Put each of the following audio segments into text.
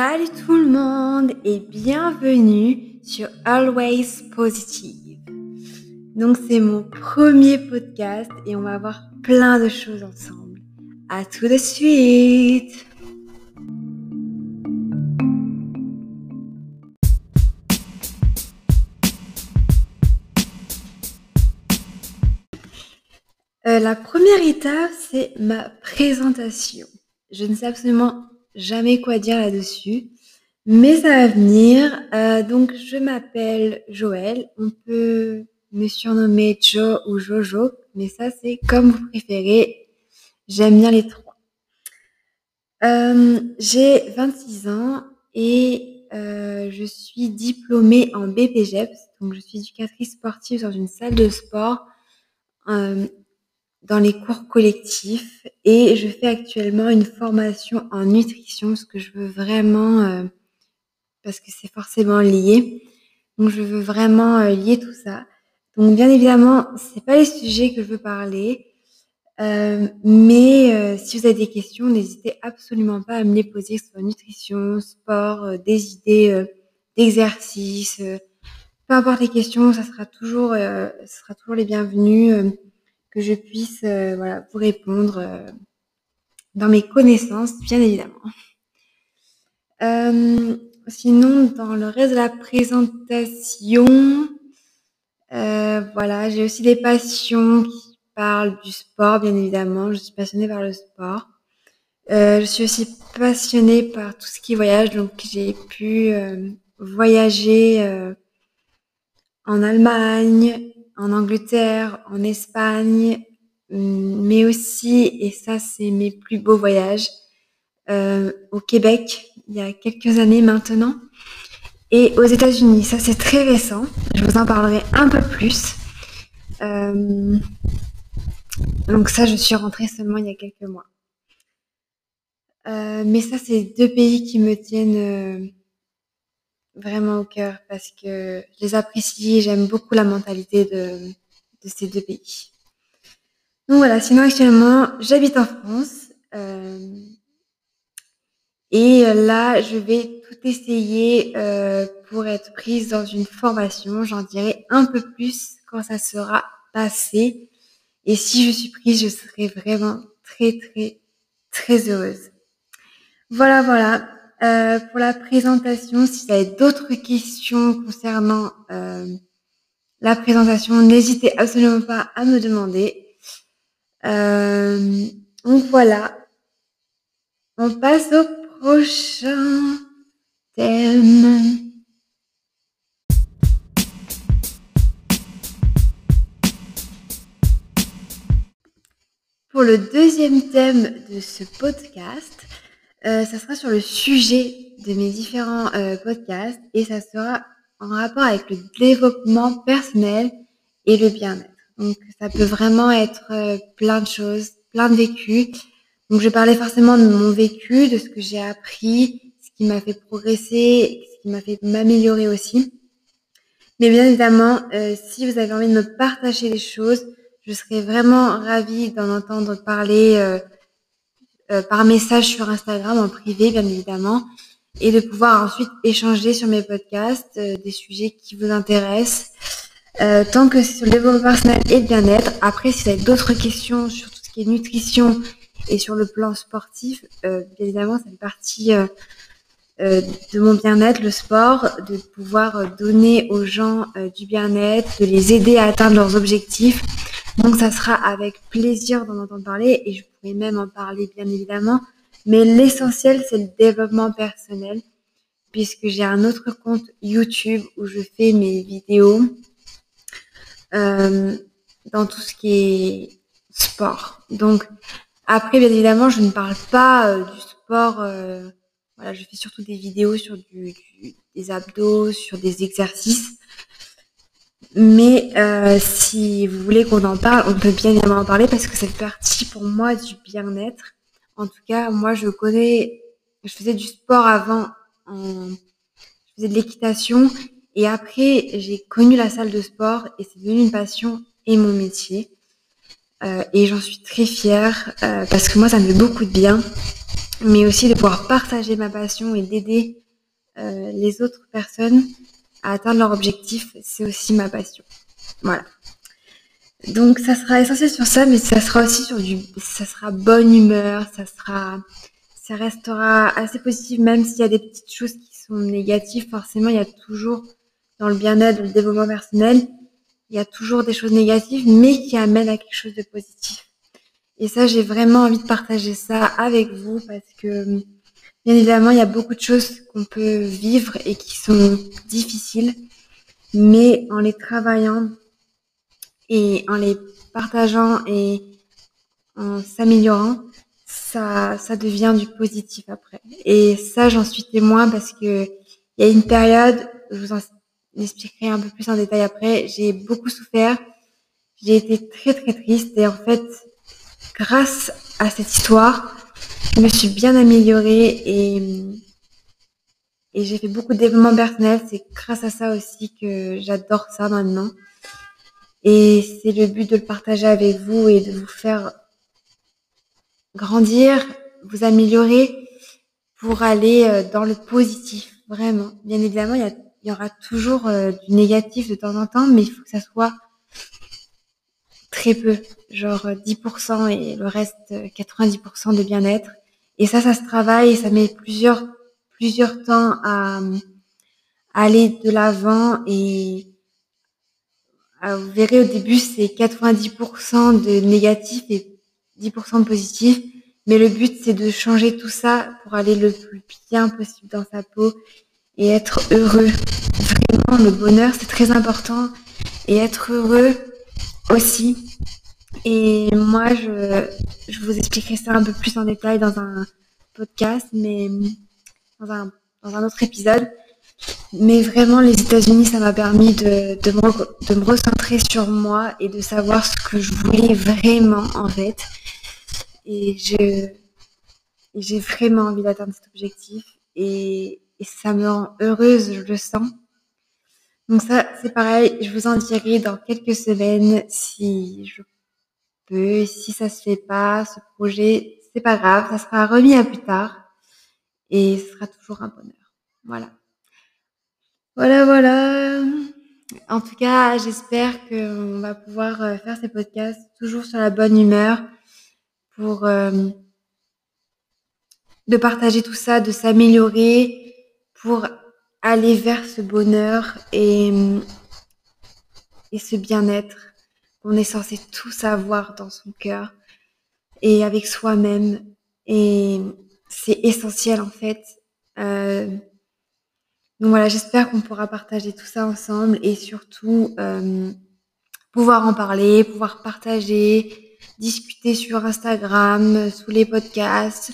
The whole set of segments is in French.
Salut tout le monde et bienvenue sur Always Positive. Donc c'est mon premier podcast et on va voir plein de choses ensemble. À tout de suite. Euh, la première étape, c'est ma présentation. Je ne sais absolument jamais quoi dire là-dessus, mais ça va venir. Euh, donc, je m'appelle Joël. On peut me surnommer Joe ou Jojo, mais ça, c'est comme vous préférez. J'aime bien les trois. Euh, j'ai 26 ans et euh, je suis diplômée en BPGEPS, donc je suis éducatrice sportive dans une salle de sport dans les cours collectifs et je fais actuellement une formation en nutrition parce que je veux vraiment, euh, parce que c'est forcément lié. Donc je veux vraiment euh, lier tout ça. Donc bien évidemment, c'est pas les sujets que je veux parler, euh, mais si vous avez des questions, n'hésitez absolument pas à me les poser, ce soit nutrition, sport, des idées d'exercice, peu importe les questions, ça sera toujours, ça sera toujours les bienvenus que je puisse euh, voilà, vous répondre euh, dans mes connaissances, bien évidemment. Euh, sinon, dans le reste de la présentation, voilà, j'ai aussi des passions qui parlent du sport, bien évidemment. Je suis passionnée par le sport. je suis aussi passionnée par tout ce qui voyage, donc j'ai pu voyager en Allemagne, en Angleterre, en Espagne, hum, mais aussi, et ça c'est mes plus beaux voyages, euh, au Québec, il y a quelques années maintenant, et aux États-Unis. Ça c'est très récent, je vous en parlerai un peu plus. Euh, donc ça, je suis rentrée seulement il y a quelques mois. Euh, mais ça, c'est deux pays qui me tiennent vraiment au cœur parce que je les apprécie j'aime beaucoup la mentalité de, de, ces deux pays. Donc voilà, sinon actuellement j'habite en France euh, et là je vais tout essayer euh, pour être prise dans une formation. J'en dirai un peu plus quand ça sera passé et si je suis prise, je serai vraiment très très très heureuse. Voilà, voilà. Euh, pour la présentation. Si vous avez d'autres questions concernant euh, la présentation, n'hésitez absolument pas à me demander. Euh, donc voilà. On passe au prochain thème. Pour le deuxième thème de ce podcast, euh, ça sera sur le sujet de mes différents euh, podcasts et ça sera en rapport avec le développement personnel et le bien-être. Donc ça peut vraiment être euh, plein de choses, plein de vécus. Donc je parler forcément de mon vécu, de ce que j'ai appris, ce qui m'a fait progresser, ce qui m'a fait m'améliorer aussi. Mais bien évidemment, si vous avez envie de me partager les choses, je serais vraiment ravie d'en entendre parler euh, par message sur Instagram en privé, bien évidemment, et de pouvoir ensuite échanger sur mes podcasts euh, des sujets qui vous intéressent. Euh, tant que c'est sur le développement personnel et le bien-être. Après, si vous avez d'autres questions sur tout ce qui est nutrition et sur le plan sportif, bien évidemment, c'est une partie de mon bien-être, le sport, de pouvoir donner aux gens du bien-être, de les aider à atteindre leurs objectifs. Donc ça sera avec plaisir d'en entendre parler et je pourrais même en parler bien évidemment. Mais l'essentiel, c'est le développement personnel puisque j'ai un autre compte YouTube où je fais mes vidéos euh, dans tout ce qui est sport. Donc après, bien évidemment, je ne parle pas euh, du sport. Euh, voilà, je fais surtout des vidéos sur du, des abdos, sur des exercices. Mais euh, si vous voulez qu'on en parle, on peut bien évidemment en parler parce que fait partie pour moi du bien-être. En tout cas, moi, je connais, je faisais du sport avant, je faisais de l'équitation et après, j'ai connu la salle de sport et c'est devenu une passion et mon métier. Euh, et j'en suis très fière euh, parce que moi, ça me fait beaucoup de bien. Mais aussi de pouvoir partager ma passion et d'aider euh, les autres personnes à atteindre leur objectif, c'est aussi ma passion. Voilà. Donc ça sera essentiel sur ça, mais ça sera aussi sur du, ça sera bonne humeur, ça sera, ça restera assez positif, même s'il y a des petites choses qui sont négatives. Forcément, il y a toujours dans le bien-être, le développement personnel, il y a toujours des choses négatives, mais qui amènent à quelque chose de positif. Et ça, j'ai vraiment envie de partager ça avec vous parce que, bien évidemment, il y a beaucoup de choses qu'on peut vivre et qui sont difficiles, mais en les travaillant et en les partageant et en s'améliorant, ça, ça devient du positif après. Et ça, j'en suis témoin parce que il y a une période, je vous en expliquerai un peu plus en détail après, j'ai beaucoup souffert, j'ai été très très triste et en fait, grâce à cette histoire, je me suis bien améliorée et, et j'ai fait beaucoup de développement personnel. C'est grâce à ça aussi que j'adore ça maintenant. Et c'est le but de le partager avec vous et de vous faire grandir, vous améliorer pour aller euh, dans le positif, vraiment. Bien évidemment, il y, aura toujours euh, du négatif de temps en temps, mais il faut que ça soit très peu, genre 10% euh, et le reste 90% de bien-être. Et ça, ça se travaille ça met plusieurs plusieurs temps à, à aller de l'avant et vous verrez au début c'est 90% de négatif et 10% de positif, mais le but c'est de changer tout ça pour aller le plus bien possible dans sa peau et être heureux. Vraiment, le bonheur c'est très important et être heureux aussi. Et moi, je, je vous expliquerai ça un peu plus en détail dans un podcast, mais dans un, dans un autre épisode. Mais vraiment, les États-Unis, ça m'a permis de, de, me, de me recentrer sur moi et de savoir ce que je voulais vraiment, en fait. Et je, j'ai vraiment envie d'atteindre cet objectif. Et, et ça me rend heureuse, je le sens. Donc ça, c'est pareil, je vous en dirai dans quelques semaines si je peux, si ça se fait pas, ce projet, c'est pas grave, ça sera remis à plus tard et ce sera toujours un bonheur. Voilà. Voilà, voilà. En tout cas, j'espère qu'on va pouvoir euh, faire ces podcasts toujours sur la bonne humeur pour euh, de partager tout ça, de s'améliorer pour aller vers ce bonheur et, et ce bien-être qu'on est censé tous avoir dans son cœur et avec soi-même. Et c'est essentiel en fait. Euh, donc voilà, j'espère qu'on pourra partager tout ça ensemble et surtout euh, pouvoir en parler, pouvoir partager, discuter sur Instagram, sous les podcasts.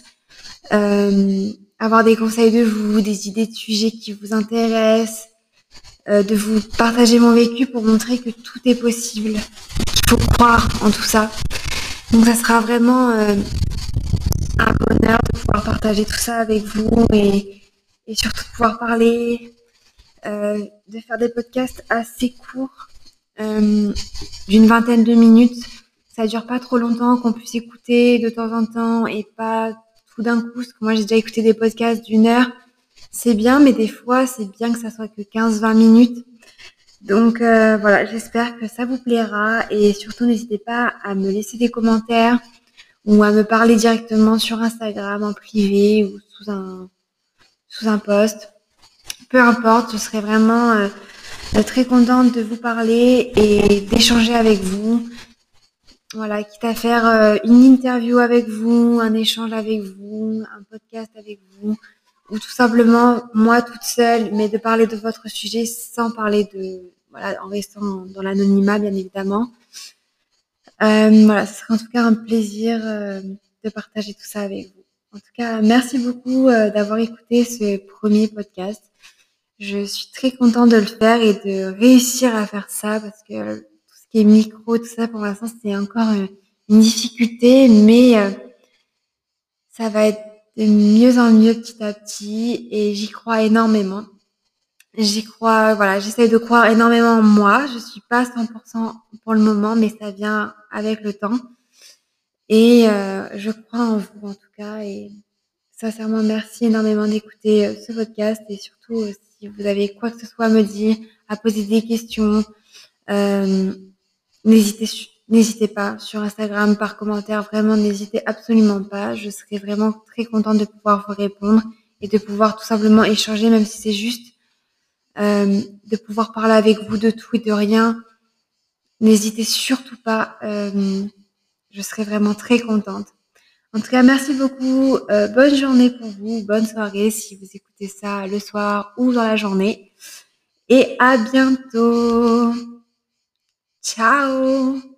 Euh, avoir des conseils de vous, des idées de sujets qui vous intéressent, euh, de vous partager mon vécu pour montrer que tout est possible. Il faut croire en tout ça. Donc ça sera vraiment euh, un bonheur de pouvoir partager tout ça avec vous et, et surtout de pouvoir parler, euh, de faire des podcasts assez courts, euh, d'une vingtaine de minutes. Ça dure pas trop longtemps, qu'on puisse écouter de temps en temps et pas d'un coup, parce que moi j'ai déjà écouté des podcasts d'une heure, c'est bien, mais des fois c'est bien que ça soit que 15-20 minutes. Donc euh, voilà, j'espère que ça vous plaira et surtout n'hésitez pas à me laisser des commentaires ou à me parler directement sur Instagram en privé ou sous un sous un post. Peu importe, je serai vraiment euh, très contente de vous parler et d'échanger avec vous. Voilà, quitte à faire euh, une interview avec vous, un échange avec vous, un podcast avec vous, ou tout simplement moi toute seule, mais de parler de votre sujet sans parler de, voilà, en restant dans l'anonymat bien évidemment. Euh, voilà, ce sera en tout cas un plaisir euh, de partager tout ça avec vous. En tout cas, merci beaucoup d'avoir écouté ce premier podcast. Je suis très contente de le faire et de réussir à faire ça parce que micro, tout ça, pour l'instant, c'est encore euh, une difficulté, mais euh, ça va être de mieux en mieux petit à petit et j'y crois énormément. J'y crois, voilà, j'essaie de croire énormément en moi. Je suis pas 100% pour le moment, mais ça vient avec le temps. Et euh, je crois en vous en tout cas et Sincèrement, merci énormément d'écouter ce podcast et surtout si vous avez quoi que ce soit à me dire, à poser des questions, n'hésitez pas sur Instagram par commentaire, vraiment n'hésitez absolument pas. Je serai vraiment très contente de pouvoir vous répondre et de pouvoir tout simplement échanger, même si c'est juste euh, de pouvoir parler avec vous de tout et de rien. N'hésitez surtout pas. Euh, je serai vraiment très contente. En tout cas, merci beaucoup. Euh, bonne journée pour vous. Bonne soirée si vous écoutez ça le soir ou dans la journée. Et à bientôt. Ciao